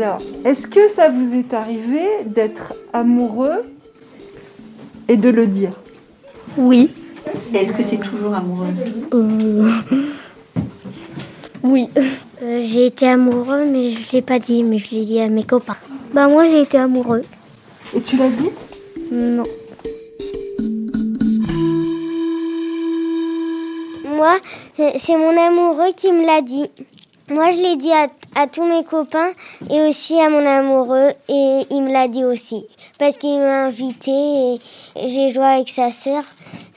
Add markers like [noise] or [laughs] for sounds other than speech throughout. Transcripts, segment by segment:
Alors, est-ce que ça vous est arrivé d'être amoureux et de le dire? Oui. Est-ce que tu es toujours amoureuse Euh, Oui. Euh, j'ai été amoureux, mais je l'ai pas dit, mais je l'ai dit à mes copains. Bah moi j'ai été amoureux. Et tu l'as dit? Non. Moi, euh, c'est mon amoureux qui me l'a dit. Moi, je l'ai dit à, à tous mes copains et aussi à mon amoureux et il me l'a dit aussi. Parce qu'il m'a invité et j'ai joué avec sa sœur.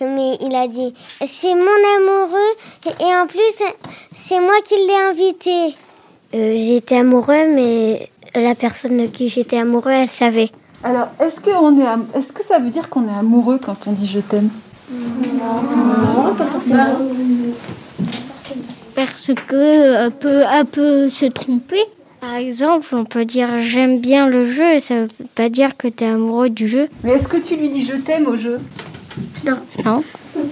Mais il a dit, c'est mon amoureux et en plus, c'est moi qui l'ai invité. Euh, été amoureux, mais la personne de qui j'étais amoureux, elle savait. Alors, est-ce que, on est am- est-ce que ça veut dire qu'on est amoureux quand on dit je t'aime? Parce que euh, peut, elle peut se tromper. Par exemple, on peut dire j'aime bien le jeu, ça veut pas dire que tu es amoureux du jeu. Mais est-ce que tu lui dis je t'aime au jeu? Non. Non.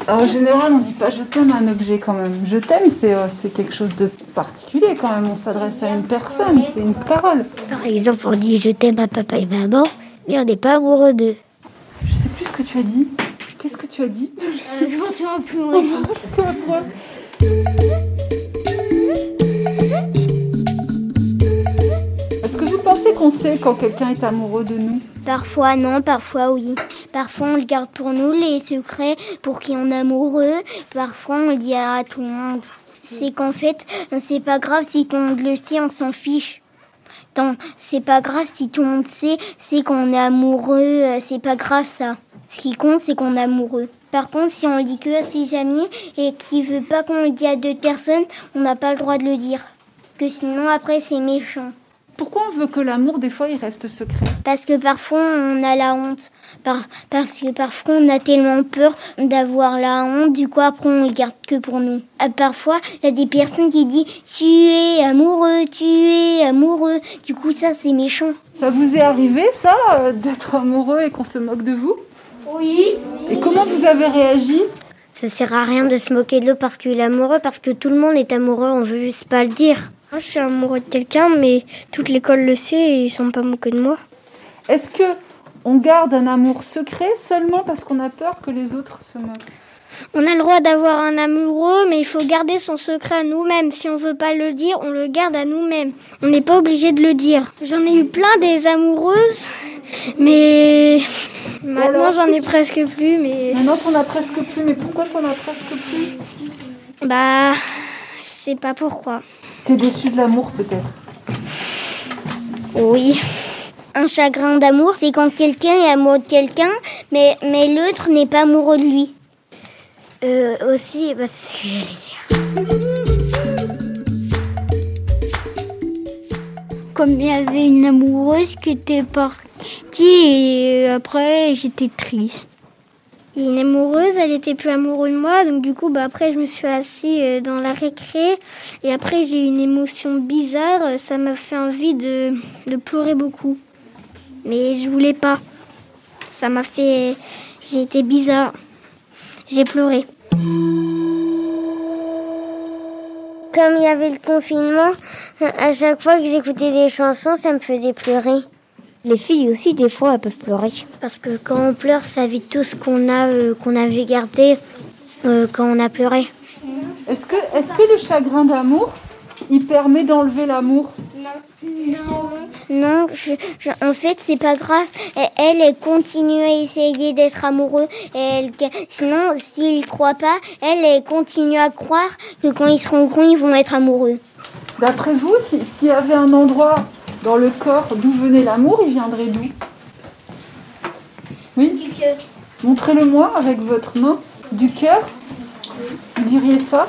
Alors, En général, on dit pas je t'aime à un objet quand même. Je t'aime, c'est euh, c'est quelque chose de particulier quand même. On s'adresse à une personne, c'est une parole. Par exemple, on dit je t'aime à papa et maman, mais on n'est pas amoureux d'eux. Je sais plus ce que tu as dit. Qu'est-ce que tu as dit? Je m'en souviens plus moi aussi. C'est affreux. [laughs] pensez qu'on sait quand quelqu'un est amoureux de nous Parfois non, parfois oui. Parfois on le garde pour nous, les secrets, pour qui on est amoureux. Parfois on le dit à tout le monde. C'est qu'en fait, c'est pas grave si tout le monde le sait, on s'en fiche. C'est pas grave si tout le monde sait, c'est qu'on est amoureux, euh, c'est pas grave ça. Ce qui compte, c'est qu'on est amoureux. Par contre, si on le dit que à ses amis et qu'il veut pas qu'on le dise à d'autres personnes, on n'a pas le droit de le dire. Que sinon, après, c'est méchant. Pourquoi on veut que l'amour, des fois, il reste secret Parce que parfois on a la honte. Par- parce que parfois on a tellement peur d'avoir la honte, du coup après on le garde que pour nous. Euh, Parfois il y a des personnes qui disent tu es amoureux, tu es amoureux. Du coup ça c'est méchant. Ça vous est arrivé, ça, euh, d'être amoureux et qu'on se moque de vous? Oui. Et comment vous avez réagi? Ça sert à rien de se moquer de l'autre parce qu'il est amoureux, parce que tout le monde est amoureux, on veut juste pas le dire. Moi je suis amoureux de quelqu'un, mais toute l'école le sait et ils sont pas moqués de moi. Est-ce que on garde un amour secret seulement parce qu'on a peur que les autres se moquent? On a le droit d'avoir un amoureux, mais il faut garder son secret à nous-mêmes. Si on veut pas le dire, on le garde à nous-mêmes. On n'est pas obligé de le dire. J'en ai eu plein des amoureuses, mais maintenant j'en ai presque plus. Mais Maintenant, t'en as presque plus, mais pourquoi t'en as presque plus? Bah, je sais pas pourquoi. Déçu de l'amour, peut-être Oui. Un chagrin d'amour, c'est quand quelqu'un est amoureux de quelqu'un, mais, mais l'autre n'est pas amoureux de lui. Euh, aussi, bah, c'est ce que. Comme il y avait une amoureuse qui était partie et après j'étais triste. Une amoureuse, elle était plus amoureuse de moi, donc du coup, bah, après, je me suis assise euh, dans la récré, et après, j'ai eu une émotion bizarre, euh, ça m'a fait envie de, de pleurer beaucoup. Mais je voulais pas. Ça m'a fait. J'ai été bizarre. J'ai pleuré. Comme il y avait le confinement, à chaque fois que j'écoutais des chansons, ça me faisait pleurer. Les filles aussi, des fois, elles peuvent pleurer. Parce que quand on pleure, ça vide tout ce qu'on a, euh, qu'on avait gardé euh, quand on a pleuré. Est-ce que, est que le chagrin d'amour, il permet d'enlever l'amour? Non, je- je- en fait, c'est pas grave. Elle, elle continue à essayer d'être amoureux. Et elle, sinon, s'ils croient pas, elle, elle continue à croire que quand ils seront grands, ils vont être amoureux. D'après vous, si- s'il y avait un endroit Dans le corps, d'où venait l'amour Il viendrait d'où Oui Du cœur. Montrez-le-moi avec votre main. Du cœur Vous diriez ça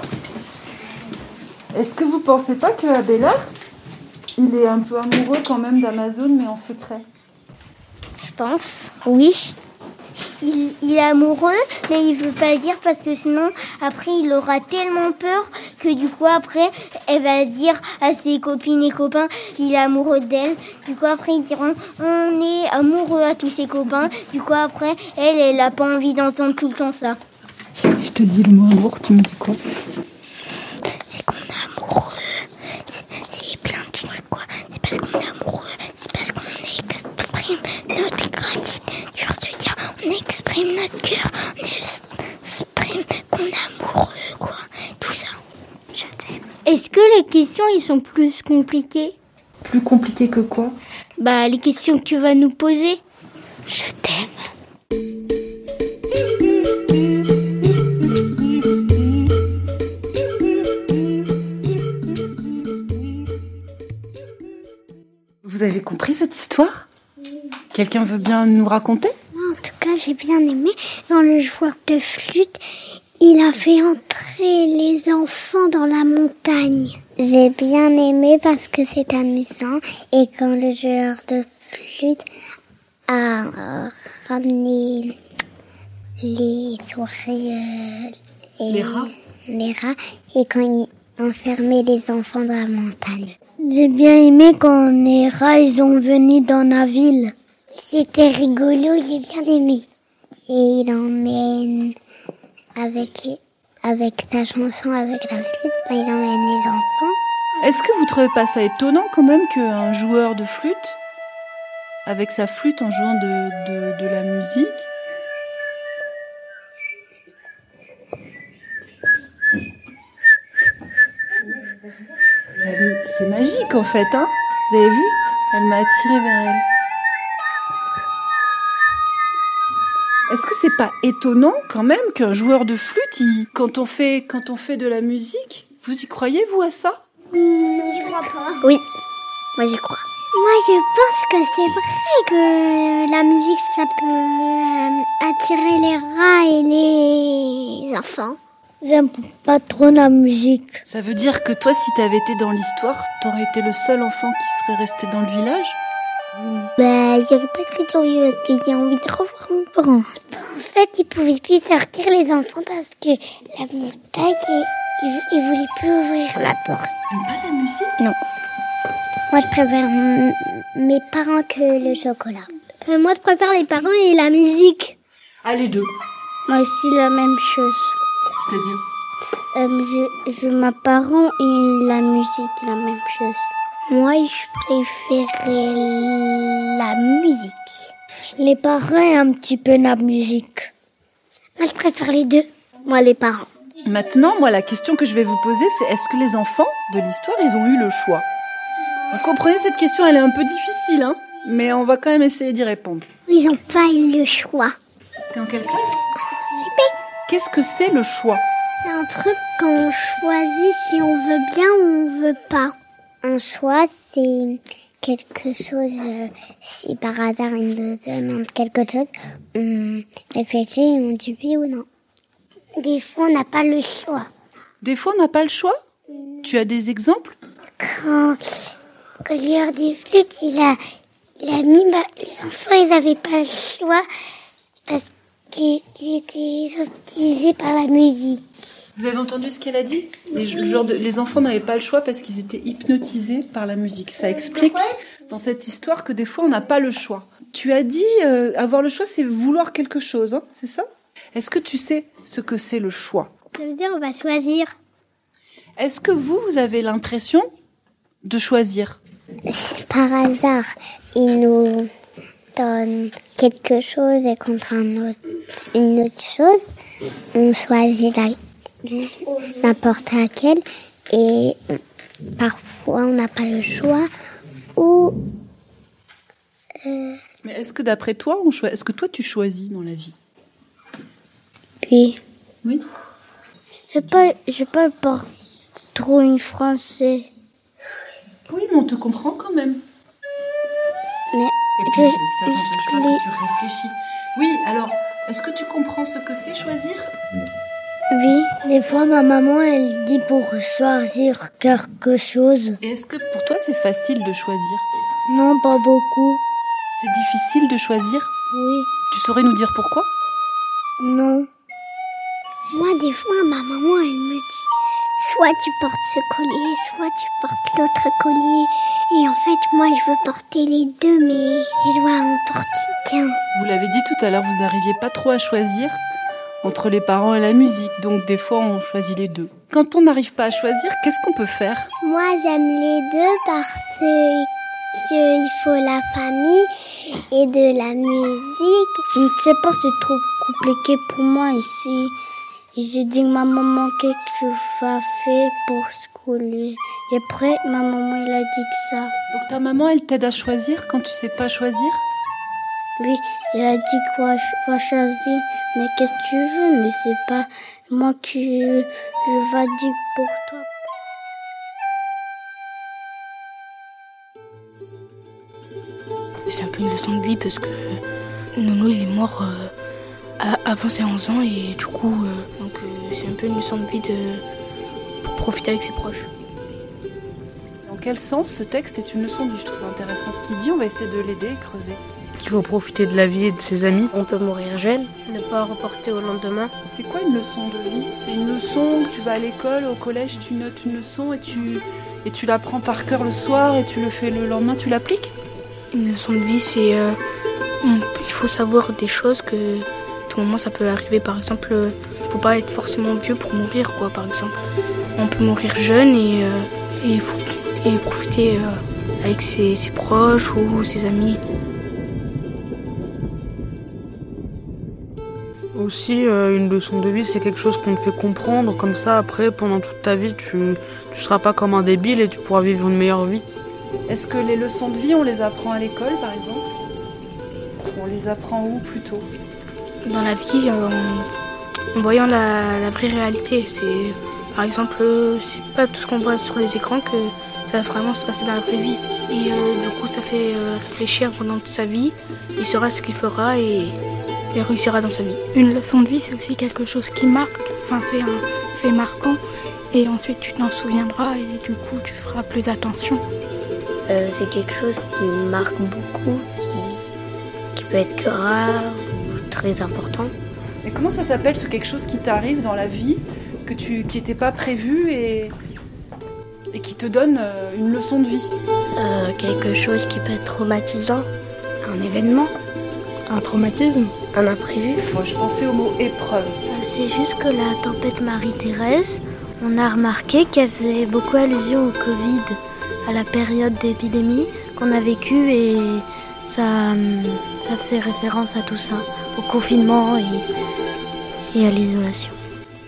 Est-ce que vous pensez pas que Abélard, il est un peu amoureux quand même d'Amazon, mais en secret? Je pense. Oui. Il, il est amoureux, mais il veut pas le dire parce que sinon, après, il aura tellement peur que du coup, après, elle va dire à ses copines et copains qu'il est amoureux d'elle. Du coup, après, ils diront on est amoureux à tous ses copains. Du coup, après, elle, elle a pas envie d'entendre tout le temps ça. Si je te dis le mot amour, tu me dis quoi C'est qu'on est amoureux. C'est- C'est plein de trucs, quoi. C'est parce qu'on est amoureux. C'est parce qu'on exprime notre gratitude. On exprime notre cœur. On exprime qu'on est amoureux, quoi. Tout ça. Je t'aime. Est-ce que les questions, ils sont plus compliquées? Plus compliqué que quoi? Bah, les questions que tu vas nous poser. Je t'aime. Vous avez compris cette histoire? Quelqu'un veut bien nous raconter? J'ai bien aimé. Dans le joueur de flûte, il a fait entrer les enfants dans la montagne. J'ai bien aimé parce que c'est amusant. Et quand le joueur de flûte a euh, ramené les souris, euh, et Les rats les rats, et quand il enfermait les enfants dans la montagne. J'ai bien aimé quand les rats ils ont venu dans la ville. C'était rigolo, j'ai bien aimé. Et il emmène avec avec sa chanson, avec la flûte, bah, il emmène les enfants. Est-ce que vous trouvez pas ça étonnant quand même qu'un joueur de flûte, avec sa flûte en jouant de, de, de la musique, c'est magique en fait, hein Vous avez vu? Elle m'a attiré vers elle. Est-ce que c'est pas étonnant quand même qu'un joueur de flûte, il- quand on fait quand on fait de la musique, vous y croyez vous à ça? J'y crois pas. Oui, moi j'y crois. Moi je pense que c'est vrai que la musique ça peut euh, attirer les rats et les enfants. J'aime pas trop la musique. Ça veut dire que toi, si t'avais été dans l'histoire, t'aurais été le seul enfant qui serait resté dans le village? Bah, j'aurais pas très curieux parce qu'il y a envie de revoir mes parents. En fait, ils pouvaient plus sortir les enfants parce que la montagne, ils, ils, voulaient plus ouvrir la porte. Pas la musique? Non. Moi, je préfère mes parents que le chocolat. Euh, moi, je préfère les parents et la musique. Ah, les deux. Moi aussi, la même chose. C'est-à-dire? Euh, je, je, ma parent et la musique, la même chose. Moi, je préférais la musique. Les parents un petit peu la musique. Moi, je préfère les deux. Moi, les parents. Maintenant, moi, la question que je vais vous poser, c'est est-ce que les enfants de l'histoire, ils ont eu le choix? Vous comprenez, cette question, elle est un peu difficile, hein Mais on va quand même essayer d'y répondre. Ils n'ont pas eu le choix. T'es en quelle classe? C'est bête. Qu'est-ce que c'est le choix? C'est un truc qu'on choisit si on veut bien ou on veut pas. Un choix, c'est quelque chose, euh, si par hasard il nous demande quelque chose, on réfléchit et on dit oui ou non. Des fois, on n'a pas le choix. Des fois, on n'a pas le choix? Tu as des exemples? Quand, quand joueur des flûtes, il a, il a mis, bah, les enfants, ils n'avaient pas le choix parce qu'ils étaient hypnotisés par la musique. Vous avez entendu ce qu'elle a dit? Les, genre de- les enfants n'avaient pas le choix parce qu'ils étaient hypnotisés par la musique. Ça explique dans cette histoire que des fois on n'a pas le choix. Tu as dit euh, avoir le choix, c'est vouloir quelque chose, hein, c'est ça? Est-ce que tu sais ce que c'est le choix? Ça veut dire on va choisir. Est-ce que vous, vous avez l'impression de choisir? Si par hasard, il nous donne quelque chose et contre un autre, une autre chose, on choisit la- n'importe laquelle et parfois on n'a pas le choix ou Mais est-ce que d'après toi, on est-ce que toi tu choisis dans la vie? Puis Oui. je pas je parle pas trop une français. Oui, mais on te comprend quand même. Mais Et puis, ça n'empêche pas que tu réfléchis. Oui, alors, est-ce que tu comprends ce que c'est choisir? Oui, des fois ma maman elle dit pour choisir quelque chose. Et est-ce que pour toi c'est facile de choisir? Non, pas beaucoup. C'est difficile de choisir? Oui, Tu saurais nous dire pourquoi? Non. Moi, des fois, ma maman, elle me dit soit tu portes ce collier, soit tu portes l'autre collier. Et en fait, moi, je veux porter les deux, mais je dois en porter qu'un. Vous l'avez dit tout à l'heure, vous n'arriviez pas trop à choisir entre les parents et la musique, donc des fois on choisit les deux. Quand on n'arrive pas à choisir, qu'est-ce qu'on peut faire? Moi, j'aime les deux parce qu'il faut la famille et de la musique. Je ne sais pas, c'est trop compliqué pour moi ici. Et j'ai dit que ma maman qu'est-ce que je vais faire pour ce collier. Et après, ma maman elle a dit que ça. Donc ta maman, elle t'aide à choisir quand tu sais pas choisir? Oui, elle a dit quoi, je vais choisir. Mais qu'est-ce que tu veux? Mais c'est pas moi qui je vais dire pour toi. C'est un peu une leçon de vie parce que Nono il est mort euh, avant ses 11 ans et du coup euh, donc euh, c'est un peu une leçon de vie de pour profiter avec ses proches. Dans quel sens ce texte est une leçon de vie? Je trouve ça intéressant ce qu'il dit, on va essayer de l'aider et creuser. qu'il faut profiter de la vie et de ses amis. On peut mourir jeune, ne pas reporter au lendemain. C'est quoi une leçon de vie? C'est une leçon que tu vas à l'école, au collège, tu notes une leçon et tu, et tu l'apprends par cœur le soir et tu le fais le lendemain, tu l'appliques? Une leçon de vie c'est euh, il faut savoir des choses que tout moment ça peut arriver par exemple euh, il faut pas être forcément vieux pour mourir quoi par exemple. On peut mourir jeune et euh, et, faut- et profiter euh, avec ses, ses proches ou ses amis. Aussi, euh, une leçon de vie, c'est quelque chose qu'on te fait comprendre. Comme ça, après, pendant toute ta vie, tu ne seras pas comme un débile et tu pourras vivre une meilleure vie. Est-ce que les leçons de vie, on les apprend à l'école par exemple? On les apprend où plutôt? Dans la vie euh, en, en voyant la, la vraie réalité. C'est par exemple, euh, c'est pas tout ce qu'on voit sur les écrans que ça va vraiment se passer dans la vraie vie. Et euh, du coup, ça fait euh, réfléchir pendant toute sa vie. Il saura ce qu'il fera et il réussira dans sa vie. Une leçon de vie, c'est aussi quelque chose qui marque. Enfin, c'est un fait marquant. Et ensuite, tu t'en souviendras et du coup, tu feras plus attention. Euh, c'est quelque chose qui marque beaucoup, qui, qui peut être grave très important. Et comment ça s'appelle ce quelque chose qui t'arrive dans la vie, que tu, qui n'était pas prévu et, et qui te donne euh, une leçon de vie? Euh, quelque chose qui peut être traumatisant, un événement, Un traumatisme un imprévu. Moi je pensais au mot épreuve. Euh, C'est juste que la tempête Marie-Thérèse, on a remarqué qu'elle faisait beaucoup allusion au Covid, à la période d'épidémie qu'on a vécue et ça, hum, ça faisait référence à tout ça, au confinement et, et à l'isolation.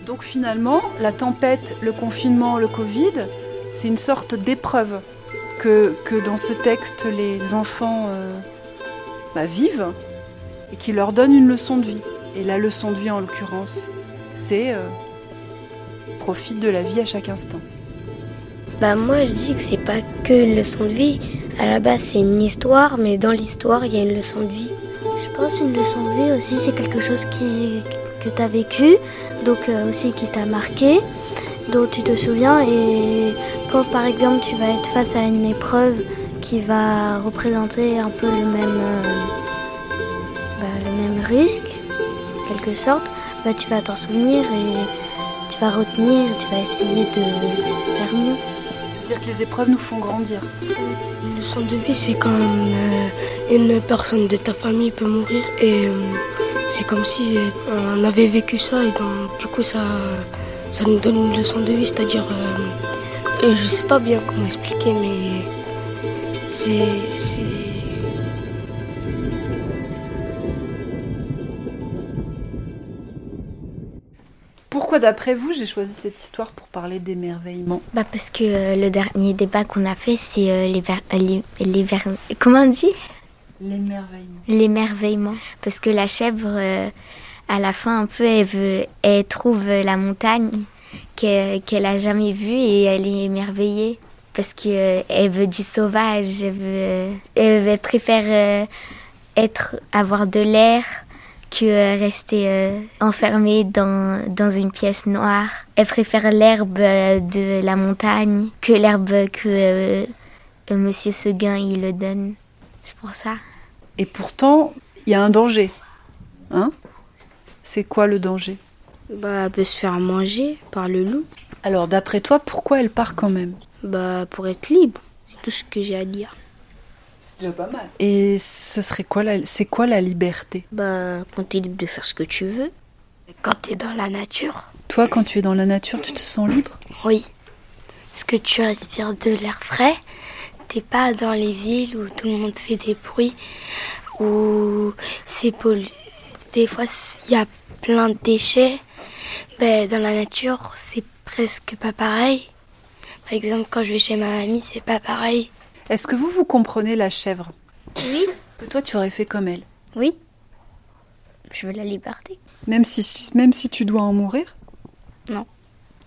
Donc finalement, la tempête, le confinement, le Covid, c'est une sorte d'épreuve que, que dans ce texte les enfants euh, bah, vivent et qui leur donne une leçon de vie. Et la leçon de vie en l'occurrence, c'est euh, profite de la vie à chaque instant. Bah moi je dis que c'est pas que une leçon de vie. À la base c'est une histoire, mais dans l'histoire il y a une leçon de vie. Je pense une leçon de vie aussi, c'est quelque chose que tu as vécu, donc euh, aussi qui t'a marqué, dont tu te souviens. Et quand par exemple tu vas être face à une épreuve qui va représenter un peu le même, euh, bah, risque, en quelque sorte, bah, tu vas t'en souvenir et tu vas retenir, tu vas essayer de faire mieux. Que les épreuves nous font grandir. Une leçon de vie, c'est quand euh, une personne de ta famille peut mourir et euh, c'est comme si euh, on avait vécu ça et donc du coup ça, ça nous donne une leçon de vie, c'est-à-dire, je sais pas bien comment expliquer, mais c'est, Pourquoi d'après vous j'ai choisi cette histoire pour parler d'émerveillement? Bah parce que euh, le dernier débat qu'on a fait, c'est euh, les, ver- euh, les, les ver- comment on dit? L'émerveillement. L'émerveillement. Parce que la chèvre, euh, à la fin, un peu, elle, veut, elle trouve la montagne qu'elle qu'elle a jamais vue et elle est émerveillée. parce que euh, elle veut du sauvage, elle, veut, elle, préfère être avoir de l'air que euh, rester euh, enfermée dans, dans une pièce noire. Elle préfère l'herbe euh, de la montagne que l'herbe que euh, euh, Monsieur Seguin il le donne. C'est pour ça. Et pourtant, il y a un danger. Hein? C'est quoi le danger? Bah, elle peut se faire manger par le loup. Alors, d'après toi, pourquoi elle part quand même? Bah, pour être libre. C'est tout ce que j'ai à dire. Déjà pas mal. Et ce serait quoi la, c'est quoi la liberté? Bah, quand t'es libre de faire ce que tu veux. Quand t'es dans la nature, Toi, quand tu es dans la nature, tu te sens libre? Oui. Parce que tu respires de l'air frais. T'es pas dans les villes où tout le monde fait des bruits, où c'est pollu. Des fois, il y a plein de déchets. Ben, dans la nature, c'est presque pas pareil. Par exemple, quand je vais chez ma mamie, c'est pas pareil. Est-ce que vous, vous comprenez la chèvre? Oui. Que toi, tu aurais fait comme elle? Oui. Je veux la liberté. Même si, même si tu dois en mourir?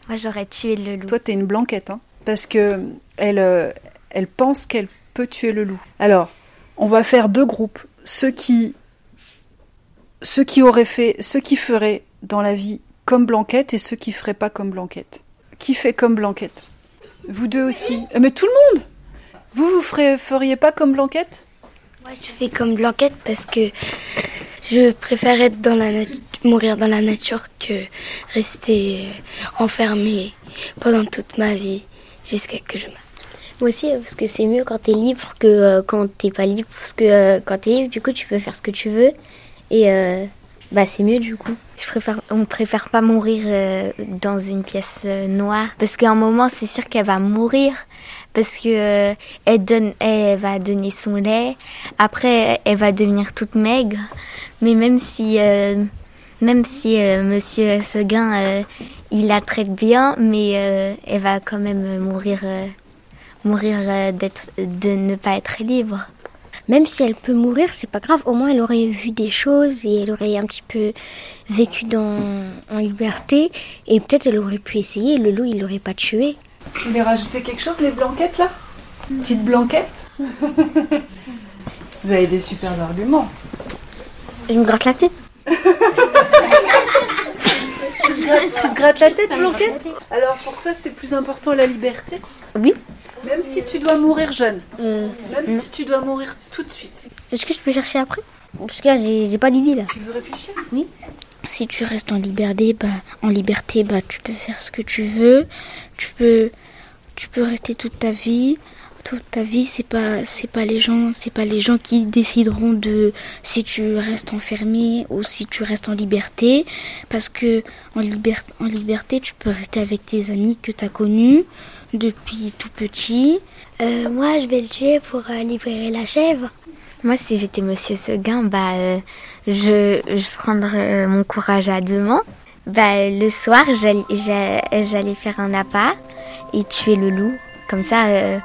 Moi j'aurais tué le loup. Toi, t'es une blanquette, hein Parce que elle, euh, elle pense qu'elle peut tuer le loup. Alors, on va faire deux groupes. Ceux qui, ceux qui auraient fait, ceux qui feraient dans la vie comme blanquette et ceux qui feraient pas comme blanquette. Qui fait comme blanquette? Vous deux aussi. Euh, Mais tout le monde Vous, vous ferez, feriez pas comme blanquette? Moi, je fais comme Blanquette parce que je préfère être dans la nat- mourir dans la nature que rester enfermée pendant toute ma vie jusqu'à que je meure. Moi aussi, parce que c'est mieux quand t'es libre que euh, quand t'es pas libre. Parce que euh, quand t'es libre, du coup, tu peux faire ce que tu veux. Et euh, bah, c'est mieux, du coup. Je préfère, on préfère pas mourir euh, dans une pièce euh, noire parce qu'à un moment c'est sûr qu'elle va mourir parce que euh, elle donne, elle va donner son lait. Après elle va devenir toute maigre. Mais même si, euh, même si euh, Monsieur Seguin euh, il la traite bien, mais elle va quand même mourir, mourir d'être, de ne pas être libre. Même si elle peut mourir, c'est pas grave. Au moins, elle aurait vu des choses et elle aurait un petit peu vécu dans, en liberté. Et peut-être elle aurait pu essayer. Le loup, il l'aurait pas tué. Vous voulez rajouter quelque chose, les blanquettes, là? Petite blanquette? Vous avez des super arguments. Je me gratte la tête. Tu te grattes, tu te grattes la tête, Blanquette? Alors pour toi, c'est plus important la liberté? Oui. Même si tu dois mourir jeune. Euh, Même si tu dois mourir tout de suite. Est-ce que je peux chercher après? Parce que là, j'ai pas d'idée là. Tu veux réfléchir? Si tu restes en liberté, bah, en liberté, bah, tu peux faire ce que tu veux. Tu peux, tu peux rester toute ta vie. Toute ta vie, c'est pas, c'est pas les gens, c'est pas les gens qui décideront de si tu restes enfermé ou si tu restes en liberté, parce que en liberté, en liberté, tu peux rester avec tes amis que tu as connus depuis tout petit. Euh, moi, je vais le tuer pour euh, libérer la chèvre. Moi, si j'étais Monsieur Seguin, bah, euh, je, je prendrais euh, mon courage à deux mains. Bah, le soir, j'allais, j'a- j'allais faire un appât et tuer le loup. Comme ça, euh,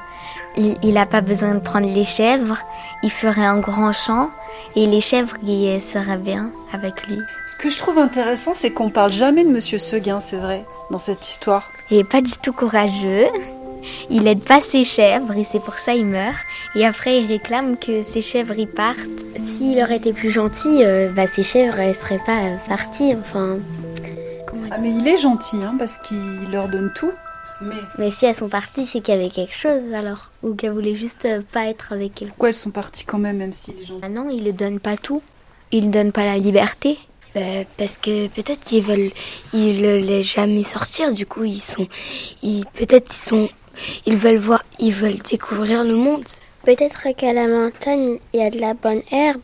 il, il a pas besoin de prendre les chèvres. Il ferait un grand champ et les chèvres, seraient bien avec lui. Ce que je trouve intéressant, c'est qu'on parle jamais de Monsieur Seguin, c'est vrai, dans cette histoire. Il est pas du tout courageux. Il aide pas ses chèvres et c'est pour ça il meurt. Et après, il réclame que ses chèvres y partent. S'il aurait été plus gentil, euh, bah, ces chèvres, elles seraient pas parties. Enfin, Ah mais il est gentil, hein, parce qu'il leur donne tout. Mais mais si elles sont parties, c'est qu'il y avait quelque chose alors. Ou qu'elles voulaient juste euh, pas être avec elle. pourquoi elles sont parties quand même, même s'il est gentil? Ah non, il ne donne pas tout. Il ne donne pas la liberté. Ben, parce que peut-être ils veulent, ils le laissent jamais sortir. Du coup, ils sont, ils, peut-être ils sont, ils veulent voir, ils veulent découvrir le monde. Peut-être qu'à la montagne, il y a de la bonne herbe.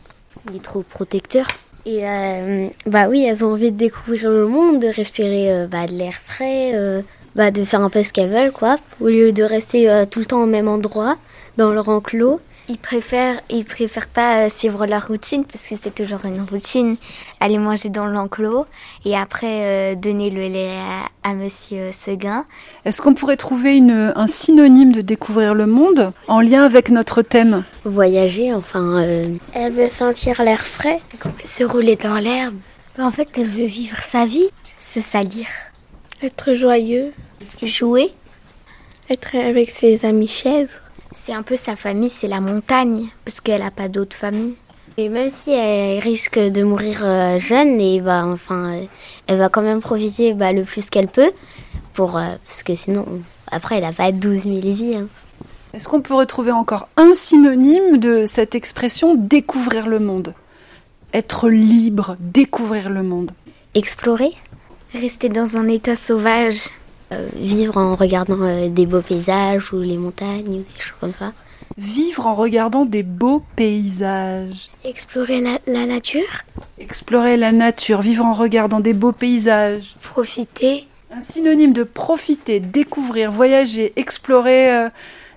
Il est trop protecteur. Et euh, bah oui, elles ont envie de découvrir le monde, de respirer euh, bah, de l'air frais, euh, bah, de faire un peu ce qu'elles veulent, quoi. Au lieu de rester tout le temps au même endroit, dans leur enclos. Ils préfèrent, ils préfèrent pas euh, suivre leur routine parce que c'est toujours une routine. Aller manger dans l'enclos et après euh, donner le lait à, à Monsieur Seguin. Est-ce qu'on pourrait trouver une, un synonyme de découvrir le monde en lien avec notre thème? Voyager, enfin. euh, Elle veut sentir l'air frais. Se rouler dans l'herbe. En fait, elle veut vivre sa vie, se salir, Être joyeux. jouer. Être avec ses amis chèvres. C'est un peu sa famille, c'est la montagne, parce qu'elle n'a pas d'autre famille. Et même si elle risque de mourir euh, jeune, et bah, enfin, elle va quand même profiter bah, le plus qu'elle peut, pour, euh, parce que sinon, après, elle n'a pas 12 000 vies. Hein. Est-ce qu'on peut retrouver encore un synonyme de cette expression découvrir le monde? Être libre, découvrir le monde. Explorer? Rester dans un état sauvage? Vivre en regardant des beaux paysages ou les montagnes ou des choses comme ça. Vivre en regardant des beaux paysages. Explorer la, la, nature. Explorer la nature, vivre en regardant des beaux paysages. Profiter. Un synonyme de profiter, découvrir, voyager, explorer, euh,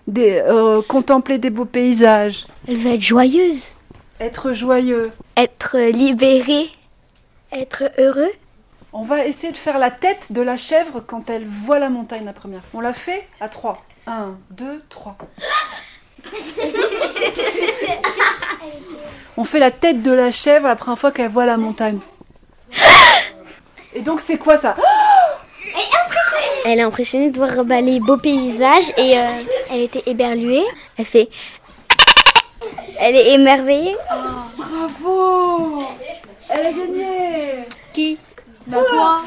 des, euh, contempler des beaux paysages. Elle veut être joyeuse. Être joyeux. Être libéré. Être heureux. On va essayer de faire la tête de la chèvre quand elle voit la montagne la première fois. On l'a fait à 3. 1, 2, 3. On fait la tête de la chèvre la première fois qu'elle voit la montagne. Et donc c'est quoi ça? Elle est impressionnée de voir bah, les beaux paysages et euh, elle était éberluée. Elle fait. Elle est émerveillée. Oh, bravo Elle a gagné Qui? Bah, toi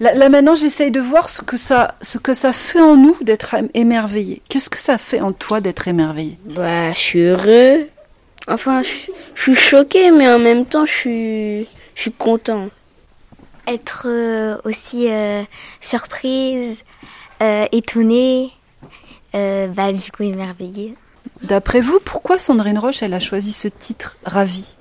Là, maintenant, j'essaye de voir ce que ça, ce que ça fait en nous d'être émerveillé. Qu'est-ce que ça fait en toi d'être émerveillé? Bah, je suis heureux. Enfin, je, suis choquée, mais en même temps, je suis, je suis content. Être euh, aussi euh, surprise, euh, étonnée, bah, du coup émerveillée. D'après vous, pourquoi Sandrine Roche, elle a choisi ce titre, Ravie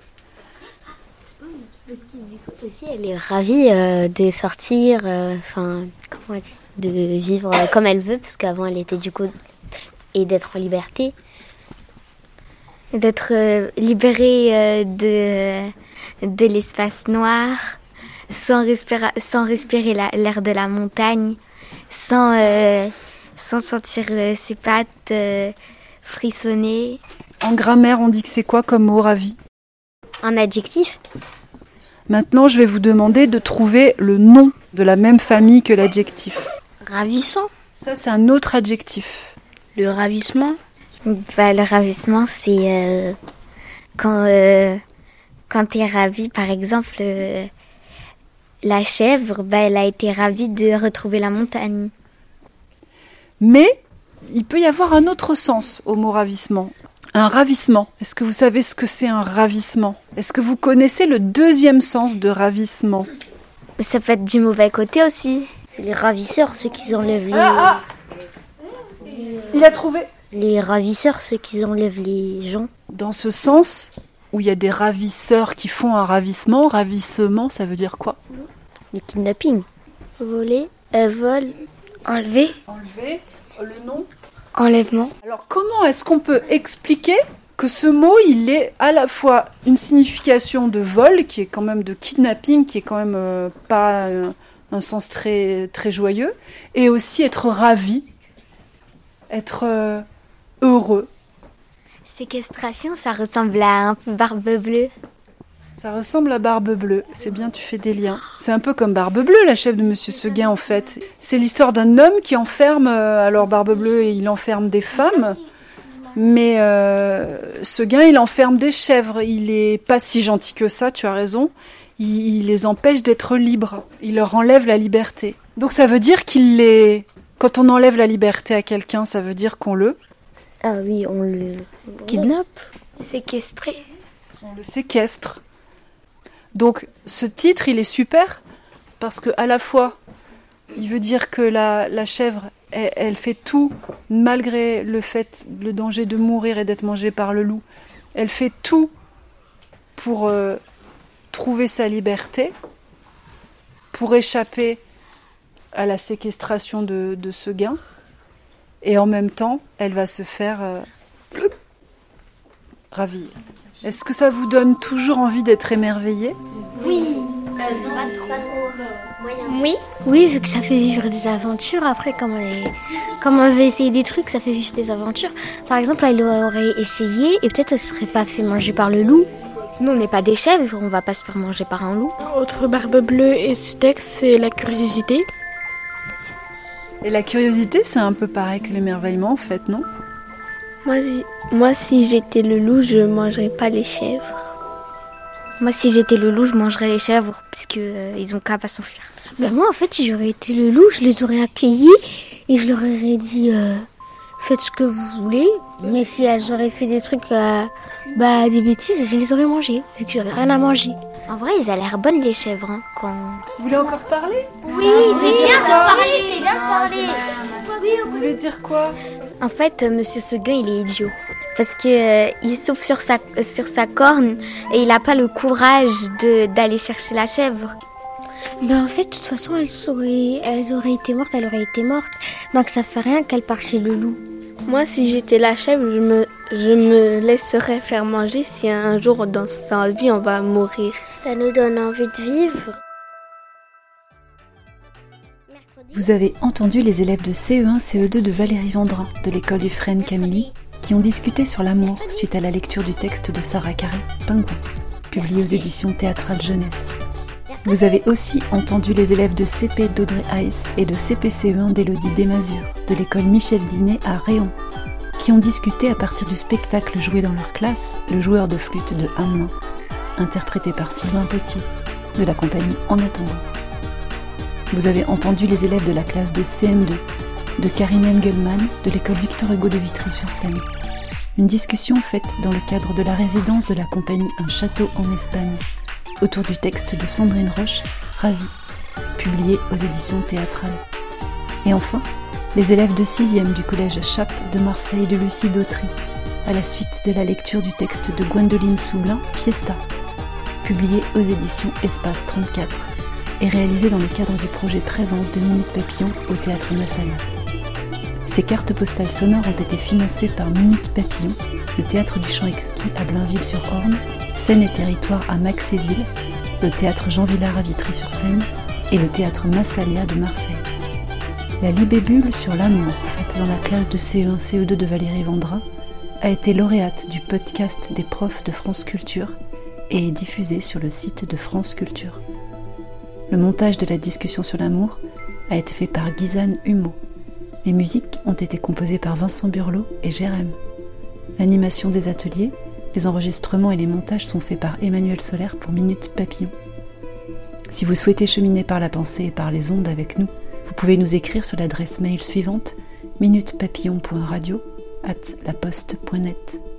parce que du coup aussi, elle est ravie euh, de sortir, euh, enfin, comment de vivre comme elle veut, parce qu'avant elle était du coup et d'être en liberté, d'être euh, libérée de de l'espace noir, sans respirer, sans respirer l'air de la montagne, sans sans sentir ses pattes frissonner. En grammaire, on dit que c'est quoi comme mot ravi? Un adjectif? Maintenant, je vais vous demander de trouver le nom de la même famille que l'adjectif. Ravissant. Ça, c'est un autre adjectif. Le ravissement bah, Le ravissement, c'est euh, quand, euh, quand tu es ravi, par exemple, euh, la chèvre, bah, elle a été ravie de retrouver la montagne. Mais il peut y avoir un autre sens au mot ravissement. Un ravissement. Est-ce que vous savez ce que c'est un ravissement? Est-ce que vous connaissez le deuxième sens de ravissement? Ça peut être du mauvais côté aussi. C'est les ravisseurs, ceux qui enlèvent les. Ah, ah Il a trouvé Les ravisseurs, ceux qui enlèvent les gens. Dans ce sens, où il y a des ravisseurs qui font un ravissement, ravissement, ça veut dire quoi? Le kidnapping. Voler, euh, vol, enlever. Enlever, le nom Enlèvement. Alors comment est-ce qu'on peut expliquer que ce mot, il est à la fois une signification de vol, qui est quand même de kidnapping, qui est quand même euh, pas un, sens très, très joyeux, et aussi être ravi, être euh, heureux? Séquestration, ça ressemble à un peu barbe bleue. Ça ressemble à Barbe Bleue. C'est bien, tu fais des liens. C'est un peu comme Barbe Bleue, la chef de Monsieur Seguin, en fait. C'est l'histoire d'un homme qui enferme, euh, alors Barbe Bleue, il enferme des femmes. Mais euh, Seguin, il enferme des chèvres. Il est pas si gentil que ça, tu as raison. Il, il les empêche d'être libres. Il leur enlève la liberté. Donc ça veut dire qu'il les... Quand on enlève la liberté à quelqu'un, ça veut dire qu'on le... Ah oui, on le kidnappe. Séquestré. On le séquestre. Donc ce titre, il est super parce que à la fois, il veut dire que la, la chèvre, elle, fait tout malgré le fait, le danger de mourir et d'être mangée par le loup. Elle fait tout pour euh, trouver sa liberté, pour échapper à la séquestration de, de, ce gain. Et en même temps, elle va se faire euh, ravir. Est-ce que ça vous donne toujours envie d'être émerveillé Oui. Oui. Oui, vu que ça fait vivre des aventures. Après, comme on, est... comme on veut essayer des trucs, ça fait vivre des aventures. Par exemple, elle aurait essayé et peut-être elle ne serait pas fait manger par le loup. Nous, on n'est pas des chèvres, on va pas se faire manger par un loup. Autre barbe bleue et ce texte, c'est la curiosité. Et la curiosité, c'est un peu pareil que l'émerveillement, en fait, non? Moi si, moi, si j'étais le loup, je mangerais pas les chèvres. Moi, si j'étais le loup, je mangerais les chèvres, puisque euh, ils ont qu'à pas s'enfuir. Ben moi, en fait, si j'aurais été le loup, je les aurais accueillis et je leur aurais dit euh, faites ce que vous voulez. Mais si elles auraient fait des trucs, euh, bah, des bêtises, je les aurais mangées, vu que j'aurais rien à manger. En vrai, ils ont l'air bonnes les chèvres. Hein, quand... Vous voulez encore parler? Oui, c'est bien de parler, c'est bien de parler. Oui, vous voulez dire quoi? En fait, euh, Monsieur Seguin, il est idiot. Parce que euh, il souffle sur sa, sur sa corne et il n'a pas le courage de- d'aller chercher la chèvre. Ben en fait, de toute façon, elle, saurait, elle aurait été morte, elle aurait été morte. Donc ça fait rien qu'elle part chez le loup. Moi, si j'étais la chèvre, je me, je me laisserais faire manger si un jour dans sa vie on va mourir. Ça nous donne envie de vivre. Vous avez entendu les élèves de CE1, CE2 de Valérie Vendrin, de l'école du Frêne Camille, qui ont discuté sur l'amour suite à la lecture du texte de Sarah Carré, Pingouin, publié aux éditions théâtrales jeunesse. Vous avez aussi entendu les élèves de CP d'Audrey Heiss et de CPCE1 d'Élodie Desmazures, de l'école Michel Dinet à Réon, qui ont discuté à partir du spectacle joué dans leur classe, Le joueur de flûte de Hamelin, interprété par Sylvain Petit, de la compagnie En attendant. Vous avez entendu les élèves de la classe de CM2 de Karine Engelmann de l'école Victor Hugo de Vitry-sur-Seine. Une discussion faite dans le cadre de la résidence de la compagnie Un château en Espagne autour du texte de Sandrine Roche, Ravi, publié aux éditions théâtrales. Et enfin, les élèves de 6e du collège Chape de Marseille de Lucie Dautry, à la suite de la lecture du texte de Gwendoline Soublin, Fiesta, publié aux éditions Espace 34 et réalisé dans le cadre du projet Présence de Minute Papillon au Théâtre Massana. Ces cartes postales sonores ont été financées par Minute Papillon, le Théâtre du Champ Exquis à Blainville-sur-Orne, Seine et Territoire à Maxéville, le Théâtre Jean Villard à Vitry-sur-Seine et le Théâtre Massalia de Marseille. La libellule sur l'amour, faite dans la classe de CE1 CE2 de Valérie Vendra, a été lauréate du podcast des profs de France Culture et est diffusée sur le site de France Culture. Le montage de la discussion sur l'amour a été fait par Gizane Humeau. Les musiques ont été composées par Vincent Burlot et Jérém. L'animation des ateliers, les enregistrements et les montages sont faits par Emmanuel Solaire pour Minute Papillon. Si vous souhaitez cheminer par la pensée et par les ondes avec nous, vous pouvez nous écrire sur l'adresse mail suivante minutepapillon.radio at laposte.net.